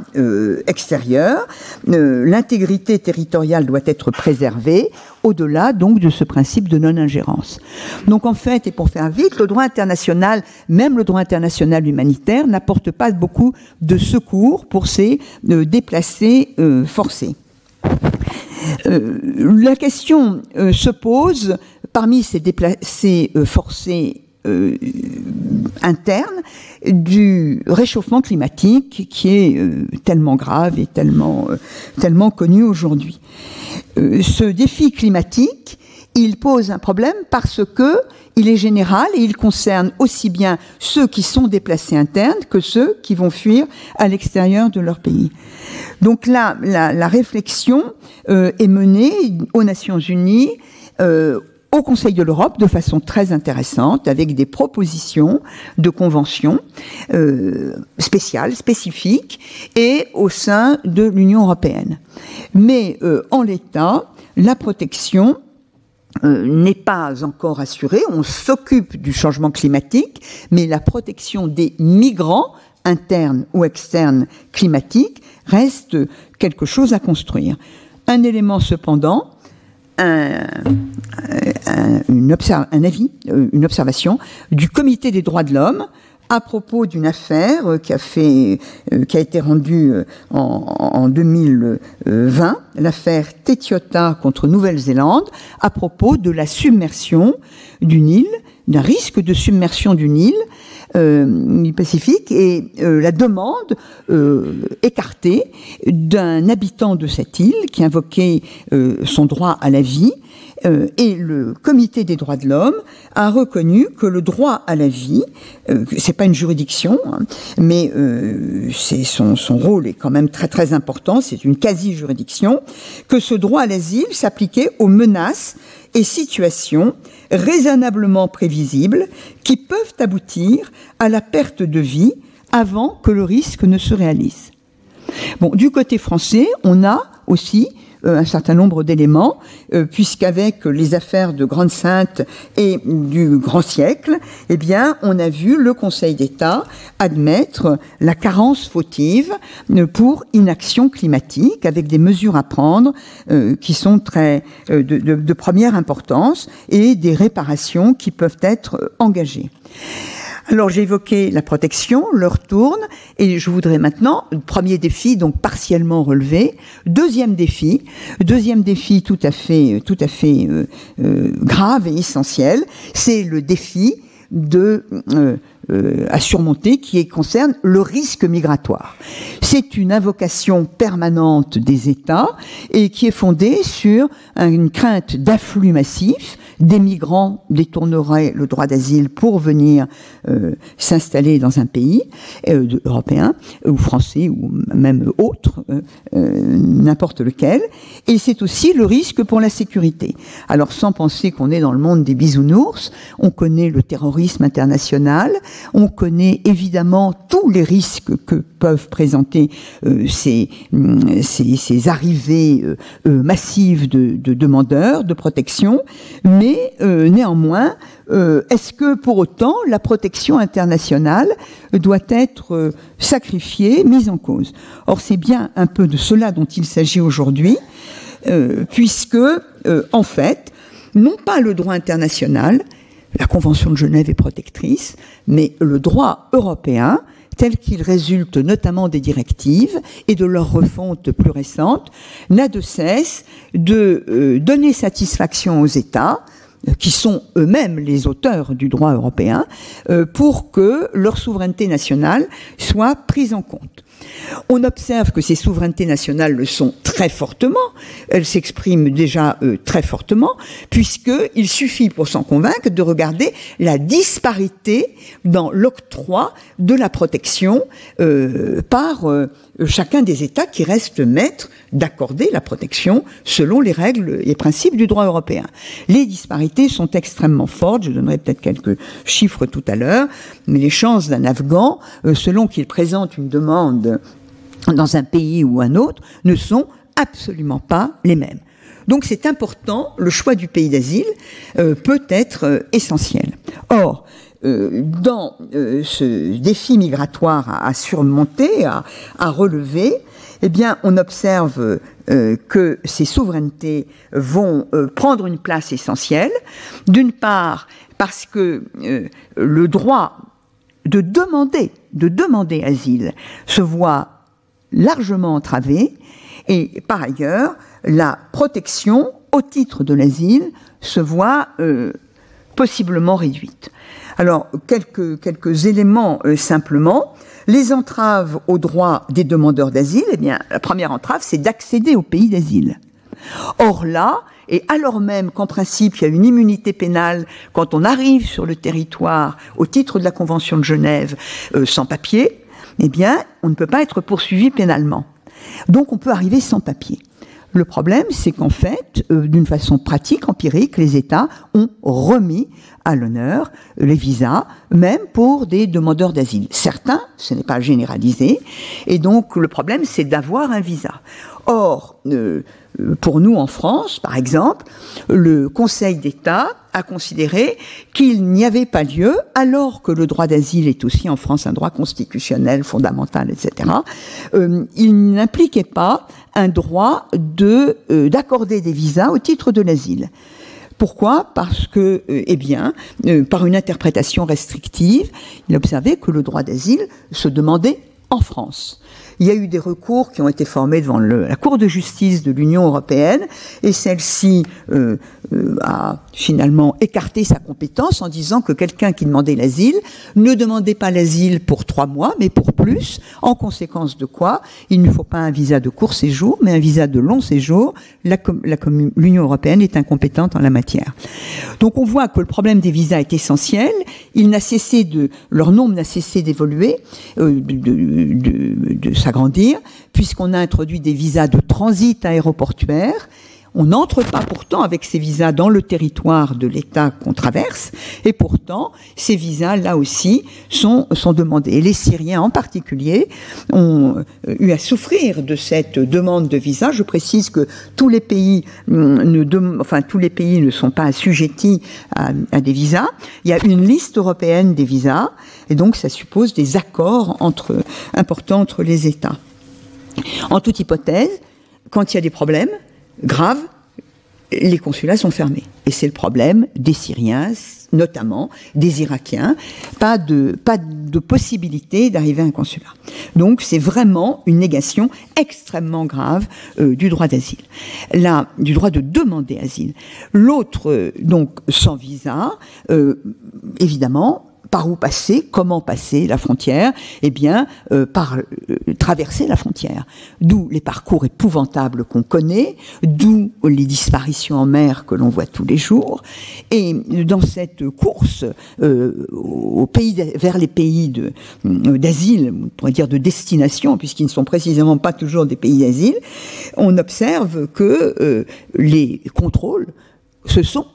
extérieurs. L'intégrité territoriale doit être préservée au-delà donc de ce principe de non-ingérence. Donc en fait, et pour faire vite, le droit international, même le droit international humanitaire, n'apporte pas beaucoup de secours pour ces déplacés forcés. Euh, la question euh, se pose, parmi ces déplacés euh, forcés euh, interne du réchauffement climatique qui est tellement grave et tellement, tellement connu aujourd'hui. ce défi climatique, il pose un problème parce que il est général et il concerne aussi bien ceux qui sont déplacés internes que ceux qui vont fuir à l'extérieur de leur pays. Donc là, la, la réflexion est menée aux Nations Unies, au Conseil de l'Europe de façon très intéressante, avec des propositions de conventions euh, spéciales, spécifiques, et au sein de l'Union européenne. Mais euh, en l'état, la protection euh, n'est pas encore assurée. On s'occupe du changement climatique, mais la protection des migrants internes ou externes climatiques reste quelque chose à construire. Un élément cependant, un, un avis, euh, une observation du Comité des droits de l'homme à propos d'une affaire euh, qui a fait, euh, qui a été rendue en, en 2020, l'affaire Tetiota contre Nouvelle-Zélande, à propos de la submersion d'une île, d'un risque de submersion d'une île euh, Pacifique et euh, la demande euh, écartée d'un habitant de cette île qui invoquait euh, son droit à la vie. Et le Comité des droits de l'homme a reconnu que le droit à la vie, c'est pas une juridiction, hein, mais c'est son, son rôle est quand même très très important. C'est une quasi-juridiction que ce droit à l'asile s'appliquait aux menaces et situations raisonnablement prévisibles qui peuvent aboutir à la perte de vie avant que le risque ne se réalise. Bon, du côté français, on a aussi euh, un certain nombre d'éléments, euh, puisqu'avec les affaires de Grande Sainte et du Grand Siècle, eh bien, on a vu le Conseil d'État admettre la carence fautive euh, pour inaction climatique, avec des mesures à prendre qui sont très de, de première importance et des réparations qui peuvent être engagées. Alors j'ai évoqué la protection, leur tourne, et je voudrais maintenant, premier défi donc partiellement relevé, deuxième défi, deuxième défi tout à fait, tout à fait euh, euh, grave et essentiel, c'est le défi de euh, euh, à surmonter qui concerne le risque migratoire. C'est une invocation permanente des États et qui est fondée sur une crainte d'afflux massif. Des migrants détourneraient le droit d'asile pour venir euh, s'installer dans un pays euh, européen ou français ou même autre, n'importe lequel. Et c'est aussi le risque pour la sécurité. Alors sans penser qu'on est dans le monde des bisounours, on connaît le terrorisme international, on connaît évidemment tous les risques que peuvent présenter euh, ces, mm, ces, arrivées euh, euh, massives de, de, demandeurs de protection, mais néanmoins, est-ce que pour autant la protection internationale doit être sacrifiée, mise en cause? Or, c'est bien un peu de cela dont il s'agit aujourd'hui, puisque, en fait, non pas le droit international, la Convention de Genève est protectrice, mais le droit européen, tel qu'il résulte notamment des directives et de leur refonte plus récente, n'a de cesse de euh, donner satisfaction aux États, euh, qui sont eux-mêmes les auteurs du droit européen, euh, pour que leur souveraineté nationale soit prise en compte. On observe que ces souverainetés nationales le sont très fortement, elles s'expriment déjà euh, très fortement, puisqu'il suffit pour s'en convaincre de regarder la disparité dans l'octroi de la protection euh, par euh, chacun des États qui restent maîtres d'accorder la protection selon les règles et principes du droit européen. Les disparités sont extrêmement fortes, je donnerai peut-être quelques chiffres tout à l'heure, mais les chances d'un Afghan, selon qu'il présente une demande dans un pays ou un autre ne sont absolument pas les mêmes. Donc c'est important, le choix du pays d'asile euh, peut être euh, essentiel. Or, euh, dans ce défi migratoire à, surmonter, à, à, relever, eh bien, on observe que ces souverainetés vont prendre une place essentielle. D'une part, parce que le droit de demander, de demander asile se voit largement entravée et par ailleurs, la protection au titre de l'asile se voit euh, possiblement réduite. Alors, quelques, quelques éléments simplement. Les entraves aux droits des demandeurs d'asile, eh bien, la première entrave, c'est d'accéder au pays d'asile. Or là, et alors même qu'en principe il y a une immunité pénale quand on arrive sur le territoire au titre de la Convention de Genève euh, sans papier, eh bien, on ne peut pas être poursuivi pénalement. Donc on peut arriver sans papier. Le problème, c'est qu'en fait, euh, d'une façon pratique, empirique, les États ont remis à l'honneur les visas, même pour des demandeurs d'asile. Certains, ce n'est pas généralisé, et donc le problème, c'est d'avoir un visa. Or, euh, pour nous en France, par exemple, le Conseil d'État a considéré qu'il n'y avait pas lieu, alors que le droit d'asile est aussi en France un droit constitutionnel, fondamental, etc., euh, il n'impliquait pas un droit de euh, d'accorder des visas au titre de l'asile. Pourquoi? Parce que, euh, eh bien, par une interprétation restrictive, il observait que le droit d'asile se demandait en France. Il y a eu des recours qui ont été formés devant la Cour de justice de l'Union européenne et celle-ci euh, euh, a finalement écarté sa compétence en disant que quelqu'un qui demandait l'asile ne demandait pas l'asile pour trois mois, mais pour plus, en conséquence de quoi il ne faut pas un visa de court séjour, mais un visa de long séjour. L'Union européenne est incompétente en la matière. Donc on voit que le problème des visas est essentiel. Il n'a cessé de, leur nombre n'a cessé d'évoluer, euh, de, de, de puisqu'on a introduit des visas de transit aéroportuaire on n'entre pas pourtant avec ces visas dans le territoire de l'État qu'on traverse, et pourtant ces visas là aussi sont, demandés. Les Syriens en particulier ont euh, eu à souffrir de cette demande de visa. Je précise que tous les pays hum, ne, enfin tous les pays ne sont pas assujettis à, des visas. Il y a une liste européenne des visas, et donc ça suppose des accords importants entre les États. En toute hypothèse, quand il y a des problèmes, grave, les consulats sont fermés. Et c'est le problème des Syriens, notamment des Irakiens. Pas de, pas de possibilité d'arriver à un consulat. Donc c'est vraiment une négation extrêmement grave euh, du droit d'asile. Là, du droit de demander asile. L'autre, euh, donc sans visa, euh, évidemment, par où passer, comment passer la frontière Eh bien, euh, par euh, traverser la frontière. D'où les parcours épouvantables qu'on connaît, d'où les disparitions en mer que l'on voit tous les jours. Et dans cette course euh, au pays, vers les pays d'asile, on pourrait dire de destination, puisqu'ils ne sont précisément pas toujours des pays d'asile, on observe que les contrôles se sont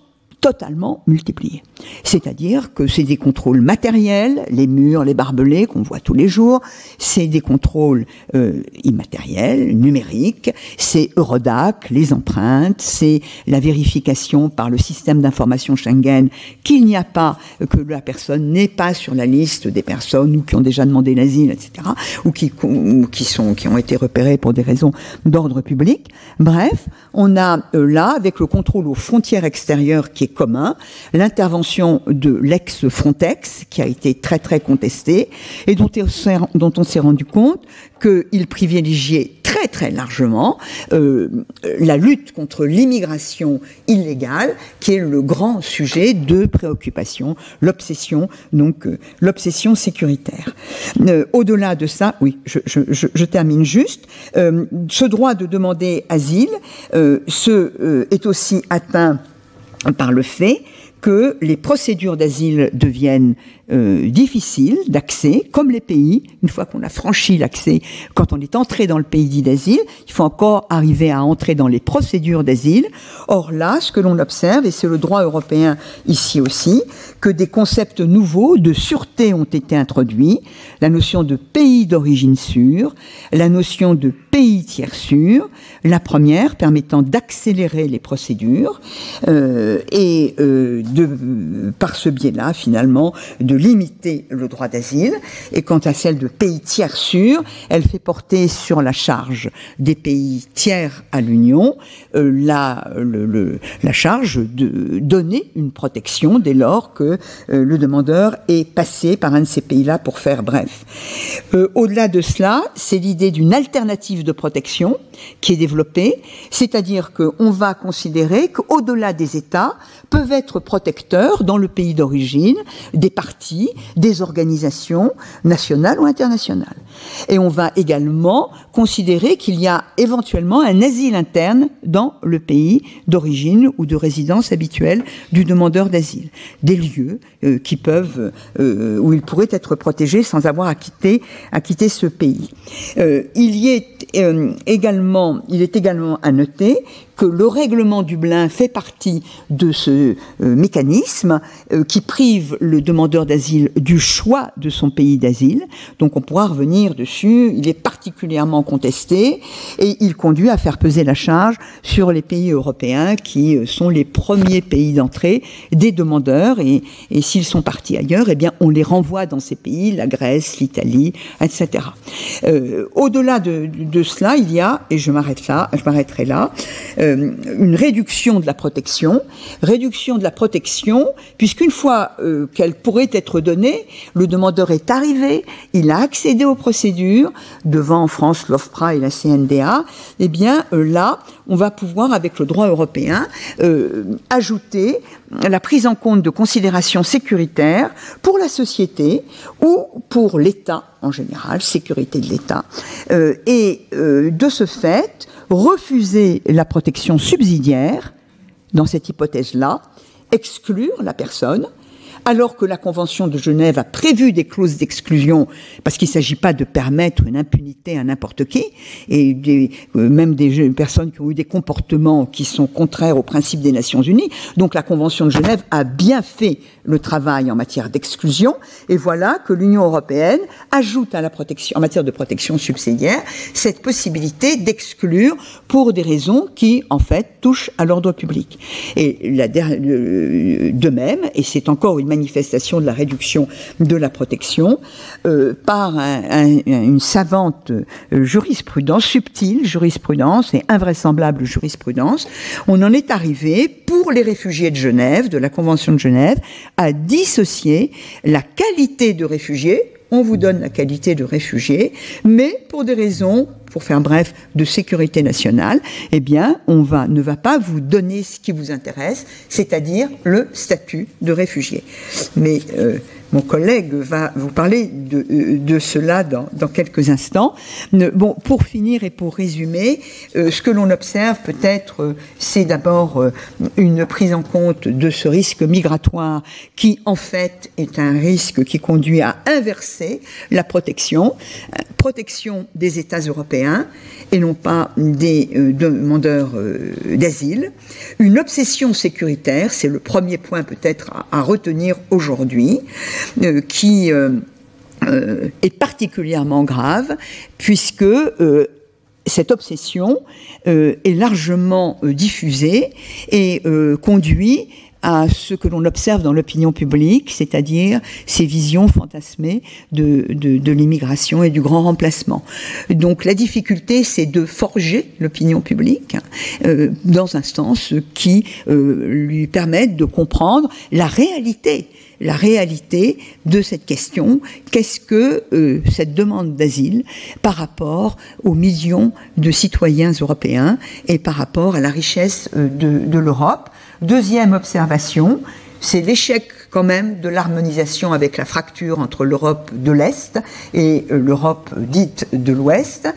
totalement multipliés. C'est-à-dire que c'est des contrôles matériels, les murs, les barbelés qu'on voit tous les jours, c'est des contrôles euh, immatériels, numériques, c'est Eurodac, les empreintes, c'est la vérification par le système d'information Schengen qu'il n'y a pas, que la personne n'est pas sur la liste des personnes ou qui ont déjà demandé l'asile, etc., ou qui, ou qui, sont, qui ont été repérées pour des raisons d'ordre public. Bref, on a euh, là, avec le contrôle aux frontières extérieures qui est commun, l'intervention de l'ex-Frontex, qui a été très très contestée, et dont, on s'est rendu compte qu'il privilégiait très très largement euh, la lutte contre l'immigration illégale, qui est le grand sujet de préoccupation, l'obsession, donc euh, l'obsession sécuritaire. Euh, au-delà de ça, oui, je, termine juste, ce droit de demander asile ce, est aussi atteint par le fait que les procédures d'asile deviennent euh, difficiles d'accès, comme les pays. Une fois qu'on a franchi l'accès, quand on est entré dans le pays d'asile, il faut encore arriver à entrer dans les procédures d'asile. Or là, ce que l'on observe, et c'est le droit européen ici aussi, que des concepts nouveaux de sûreté ont été introduits, la notion de pays d'origine sûre, la notion de pays tiers sûr, la première permettant d'accélérer les procédures euh, et euh, de, par ce biais-là, finalement, limiter le droit d'asile. Et quant à celle de pays tiers sûrs, elle fait porter sur la charge des pays tiers à l'Union euh, la, la charge de donner une protection dès lors que euh, le demandeur est passé par un de ces pays-là pour faire bref. Euh, au-delà de cela, c'est l'idée d'une alternative de protection qui est développée, c'est-à-dire qu'on va considérer qu'au-delà des États peuvent être protecteurs dans le pays d'origine des des organisations nationales ou internationales. Et on va également considérer qu'il y a éventuellement un asile interne dans le pays d'origine ou de résidence habituelle du demandeur d'asile. Des lieux euh, qui peuvent, euh, où il pourrait être protégé sans avoir à quitter, ce pays. Euh, il est également, à noter que le règlement Dublin fait partie de ce mécanisme qui prive le demandeur d'asile du choix de son pays d'asile. Donc on pourra revenir dessus. Il est particulièrement contesté et il conduit à faire peser la charge sur les pays européens qui euh, sont les premiers pays d'entrée des demandeurs et, s'ils sont partis ailleurs, eh bien on les renvoie dans ces pays, la Grèce, l'Italie, etc. Euh, Au-delà de, cela, il y a, et je m'arrête là, je m'arrêterai là, euh, une réduction de la protection, réduction de la protection, puisqu'une fois qu'elle pourrait être donnée, le demandeur est arrivé, il a accédé aux procédures devant en France l'OFPRA et la CNDA, eh bien euh, là, on va pouvoir, avec le droit européen, ajouter la prise en compte de considérations sécuritaires pour la société ou pour l'État en général, sécurité de l'État, et de ce fait, refuser la protection subsidiaire, dans cette hypothèse-là, exclure la personne, alors que la Convention de Genève a prévu des clauses d'exclusion, parce qu'il ne s'agit pas de permettre une impunité à n'importe qui, et des, euh, même des personnes qui ont eu des comportements qui sont contraires aux principes des Nations Unies. Donc la Convention de Genève a bien fait le travail en matière d'exclusion, et voilà que l'Union européenne ajoute à la protection, en matière de protection subsidiaire, cette possibilité d'exclure pour des raisons qui, en fait, touchent à l'ordre public. Et la, de même, et c'est encore une manifestation de la réduction de la protection euh, par une savante euh, jurisprudence, subtile jurisprudence et invraisemblable jurisprudence. On en est arrivé, pour les réfugiés de Genève, de la Convention de Genève, à dissocier la qualité de réfugié, on vous donne la qualité de réfugié, mais pour des raisons, pour faire bref, de sécurité nationale, eh bien, on ne va pas vous donner ce qui vous intéresse, c'est-à-dire le statut de réfugié. Mais euh, mon collègue va vous parler de, euh, cela dans, quelques instants. Bon, pour finir et pour résumer, euh, ce que l'on observe peut-être, euh, c'est d'abord une prise en compte de ce risque migratoire qui, en fait, est un risque qui conduit à inverser la protection, protection des États européens et non pas des demandeurs d'asile. Une obsession sécuritaire, c'est le premier point peut-être à retenir aujourd'hui. Euh, qui euh, euh, est particulièrement grave puisque cette obsession est largement diffusée et conduit à ce que l'on observe dans l'opinion publique, c'est-à-dire ces visions fantasmées de, l'immigration et du grand remplacement. Donc la difficulté, c'est de forger l'opinion publique dans un sens qui lui permette de comprendre la réalité la réalité de cette question. Qu'est-ce que euh, cette demande d'asile par rapport aux millions de citoyens européens et par rapport à la richesse euh, de, l'Europe? Deuxième observation, c'est l'échec quand même de l'harmonisation avec la fracture entre l'Europe de l'Est et euh, l'Europe dite de l'Ouest.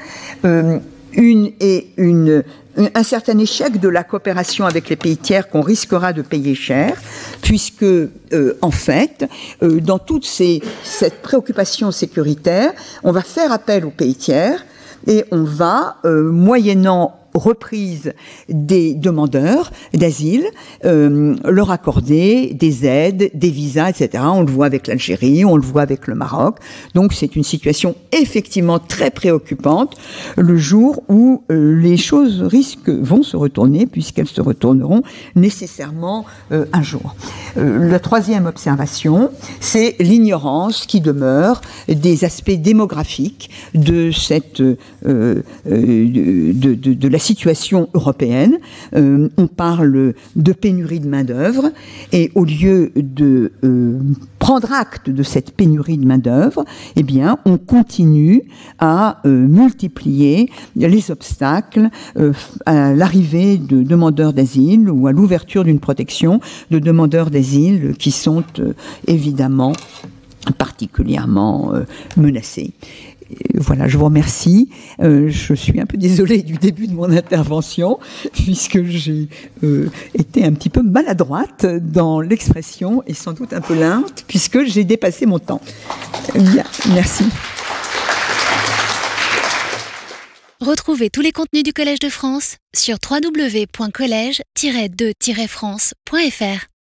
Une et une un certain échec de la coopération avec les pays tiers qu'on risquera de payer cher, puisque euh, en fait, euh, dans toute ces, cette préoccupation sécuritaire, on va faire appel aux pays tiers et on va, euh, moyennant reprise des demandeurs d'asile, euh, leur accorder des aides, des visas, etc. On le voit avec l'Algérie, on le voit avec le Maroc. Donc c'est une situation effectivement très préoccupante le jour où euh, les choses risquent, vont se retourner, puisqu'elles se retourneront nécessairement euh, un jour. la troisième observation, c'est l'ignorance qui demeure des aspects démographiques de cette de, de, de, la situation européenne. Euh, on parle de pénurie de main-d'œuvre et au lieu de euh, prendre acte de cette pénurie de main-d'œuvre, eh on continue à euh, multiplier les obstacles à l'arrivée de demandeurs d'asile ou à l'ouverture d'une protection de demandeurs d'asile qui sont évidemment particulièrement menacés voilà, je vous remercie. Euh, je suis un peu désolée du début de mon intervention, puisque j'ai euh, été un petit peu maladroite dans l'expression et sans doute un peu lente, puisque j'ai dépassé mon temps. Bien, merci. Retrouvez tous les contenus du Collège de France sur www.colège-2-france.fr.